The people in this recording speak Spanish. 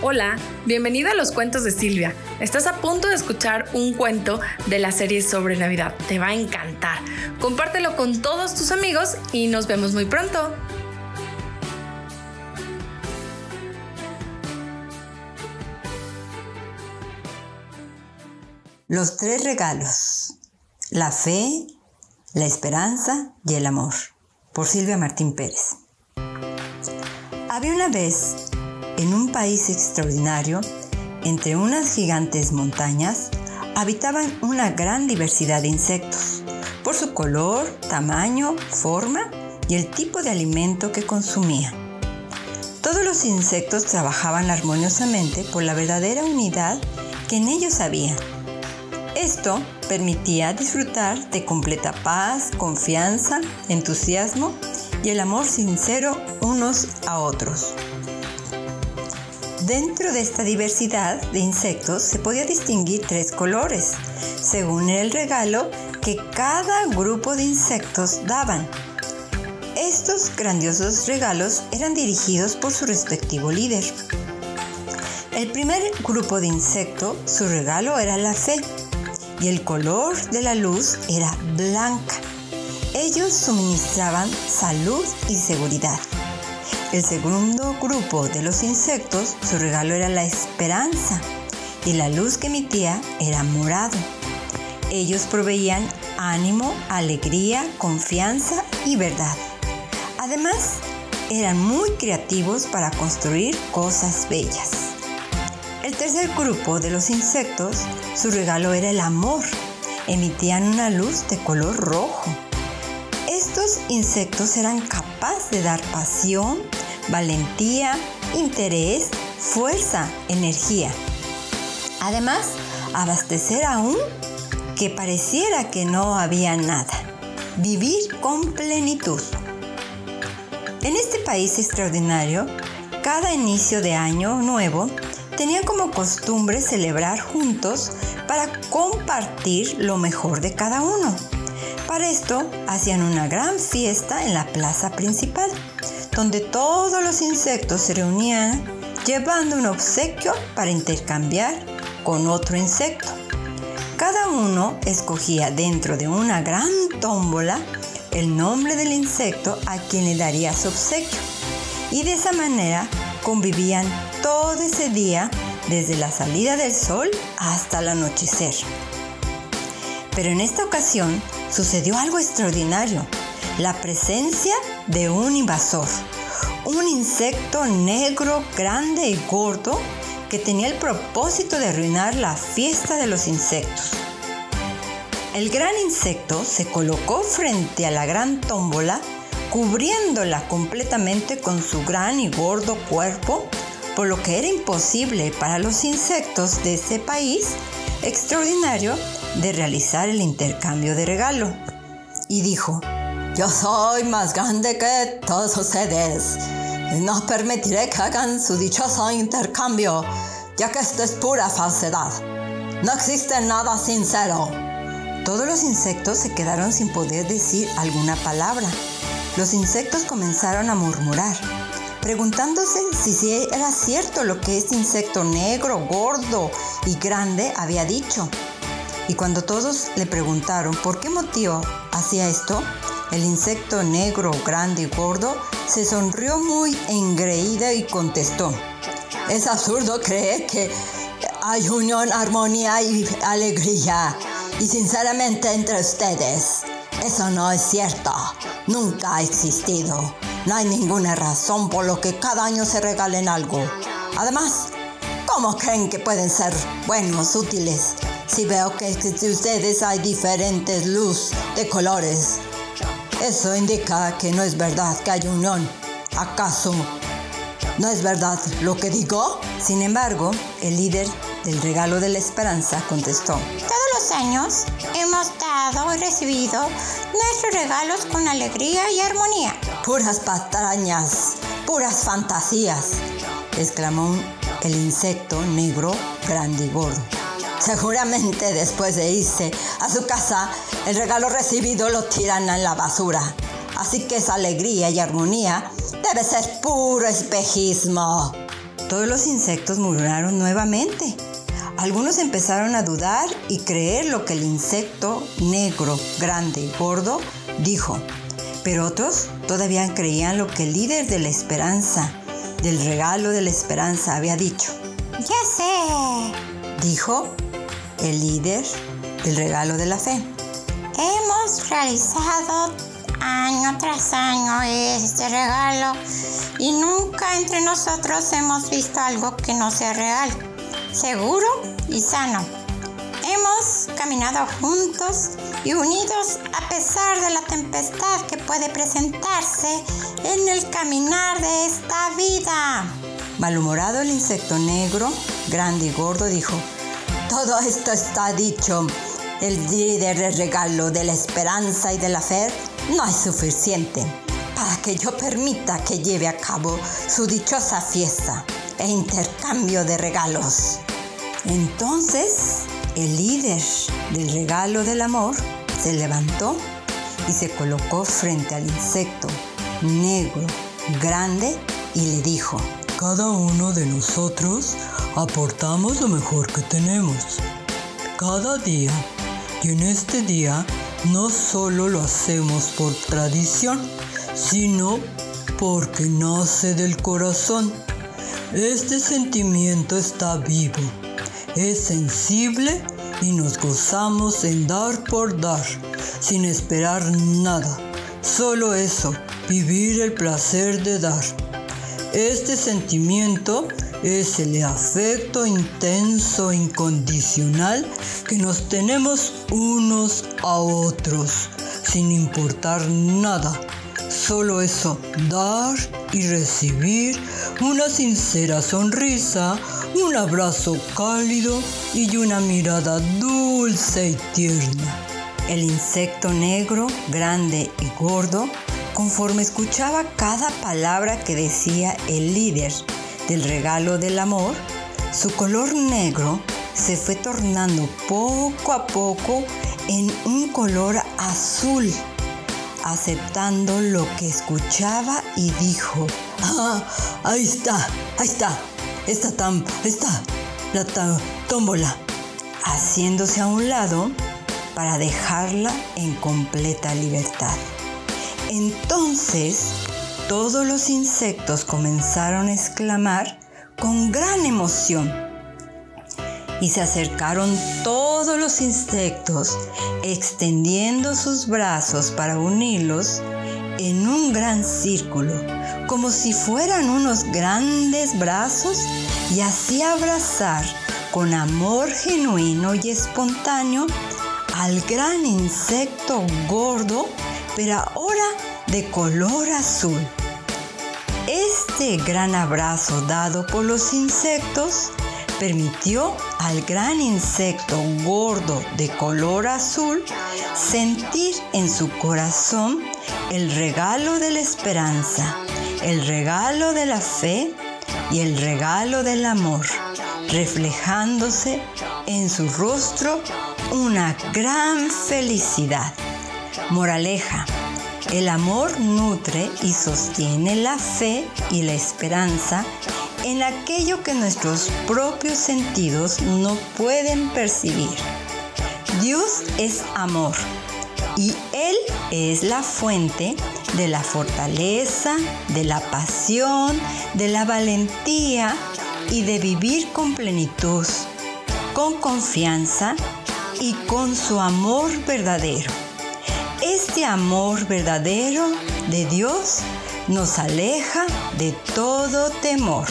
Hola, bienvenido a los cuentos de Silvia. Estás a punto de escuchar un cuento de la serie sobre Navidad. Te va a encantar. Compártelo con todos tus amigos y nos vemos muy pronto. Los tres regalos. La fe, la esperanza y el amor. Por Silvia Martín Pérez. Había una vez en un país extraordinario, entre unas gigantes montañas, habitaban una gran diversidad de insectos, por su color, tamaño, forma y el tipo de alimento que consumían. Todos los insectos trabajaban armoniosamente por la verdadera unidad que en ellos había. Esto permitía disfrutar de completa paz, confianza, entusiasmo y el amor sincero unos a otros. Dentro de esta diversidad de insectos se podía distinguir tres colores, según el regalo que cada grupo de insectos daban. Estos grandiosos regalos eran dirigidos por su respectivo líder. El primer grupo de insectos, su regalo era la fe y el color de la luz era blanca. Ellos suministraban salud y seguridad. El segundo grupo de los insectos, su regalo era la esperanza y la luz que emitía era morado. Ellos proveían ánimo, alegría, confianza y verdad. Además, eran muy creativos para construir cosas bellas. El tercer grupo de los insectos, su regalo era el amor. Emitían una luz de color rojo. Insectos eran capaces de dar pasión, valentía, interés, fuerza, energía. Además, abastecer aún que pareciera que no había nada. Vivir con plenitud. En este país extraordinario, cada inicio de año nuevo tenía como costumbre celebrar juntos para compartir lo mejor de cada uno. Para esto hacían una gran fiesta en la plaza principal donde todos los insectos se reunían llevando un obsequio para intercambiar con otro insecto. Cada uno escogía dentro de una gran tómbola el nombre del insecto a quien le daría su obsequio y de esa manera convivían todo ese día desde la salida del sol hasta el anochecer. Pero en esta ocasión sucedió algo extraordinario la presencia de un invasor, un insecto negro, grande y gordo que tenía el propósito de arruinar la fiesta de los insectos. El gran insecto se colocó frente a la gran tómbola, cubriéndola completamente con su gran y gordo cuerpo, por lo que era imposible para los insectos de ese país extraordinario de realizar el intercambio de regalo. Y dijo, yo soy más grande que todos ustedes. No permitiré que hagan su dichoso intercambio, ya que esto es pura falsedad. No existe nada sincero. Todos los insectos se quedaron sin poder decir alguna palabra. Los insectos comenzaron a murmurar, preguntándose si era cierto lo que este insecto negro, gordo y grande había dicho. Y cuando todos le preguntaron por qué motivo hacía esto, el insecto negro, grande y gordo se sonrió muy engreída y contestó, es absurdo creer que hay unión, armonía y alegría. Y sinceramente entre ustedes, eso no es cierto. Nunca ha existido. No hay ninguna razón por lo que cada año se regalen algo. Además, ¿cómo creen que pueden ser buenos, útiles? Si veo que entre ustedes hay diferentes luz de colores eso indica que no es verdad que hay unión. ¿Acaso no es verdad lo que digo? Sin embargo, el líder del regalo de la esperanza contestó. Todos los años hemos dado y recibido nuestros regalos con alegría y armonía. Puras patrañas, puras fantasías, exclamó el insecto negro gordo. Seguramente después de irse a su casa, el regalo recibido lo tiran en la basura. Así que esa alegría y armonía debe ser puro espejismo. Todos los insectos murmuraron nuevamente. Algunos empezaron a dudar y creer lo que el insecto negro, grande y gordo dijo, pero otros todavía creían lo que el líder de la esperanza, del regalo de la esperanza, había dicho. Ya sé, dijo el líder del regalo de la fe. Hemos realizado año tras año este regalo y nunca entre nosotros hemos visto algo que no sea real, seguro y sano. Hemos caminado juntos y unidos a pesar de la tempestad que puede presentarse en el caminar de esta vida. Malhumorado el insecto negro, grande y gordo, dijo, todo esto está dicho. El líder del regalo de la esperanza y de la fe no es suficiente para que yo permita que lleve a cabo su dichosa fiesta e intercambio de regalos. Entonces, el líder del regalo del amor se levantó y se colocó frente al insecto negro, grande, y le dijo, cada uno de nosotros aportamos lo mejor que tenemos. Cada día. Y en este día no solo lo hacemos por tradición, sino porque nace del corazón. Este sentimiento está vivo, es sensible y nos gozamos en dar por dar, sin esperar nada. Solo eso, vivir el placer de dar. Este sentimiento es el afecto intenso, incondicional que nos tenemos unos a otros, sin importar nada. Solo eso, dar y recibir una sincera sonrisa, un abrazo cálido y una mirada dulce y tierna. El insecto negro, grande y gordo, conforme escuchaba cada palabra que decía el líder del regalo del amor, su color negro se fue tornando poco a poco en un color azul, aceptando lo que escuchaba y dijo, ah, ahí está, ahí está, esta tam, está, la tómbola, haciéndose a un lado para dejarla en completa libertad. Entonces, todos los insectos comenzaron a exclamar con gran emoción. Y se acercaron todos los insectos, extendiendo sus brazos para unirlos en un gran círculo, como si fueran unos grandes brazos, y así abrazar con amor genuino y espontáneo al gran insecto gordo, pero ahora de color azul. Este gran abrazo dado por los insectos permitió al gran insecto gordo de color azul sentir en su corazón el regalo de la esperanza, el regalo de la fe y el regalo del amor, reflejándose en su rostro una gran felicidad. Moraleja. El amor nutre y sostiene la fe y la esperanza en aquello que nuestros propios sentidos no pueden percibir. Dios es amor y Él es la fuente de la fortaleza, de la pasión, de la valentía y de vivir con plenitud, con confianza y con su amor verdadero. Este amor verdadero de Dios nos aleja de todo temor.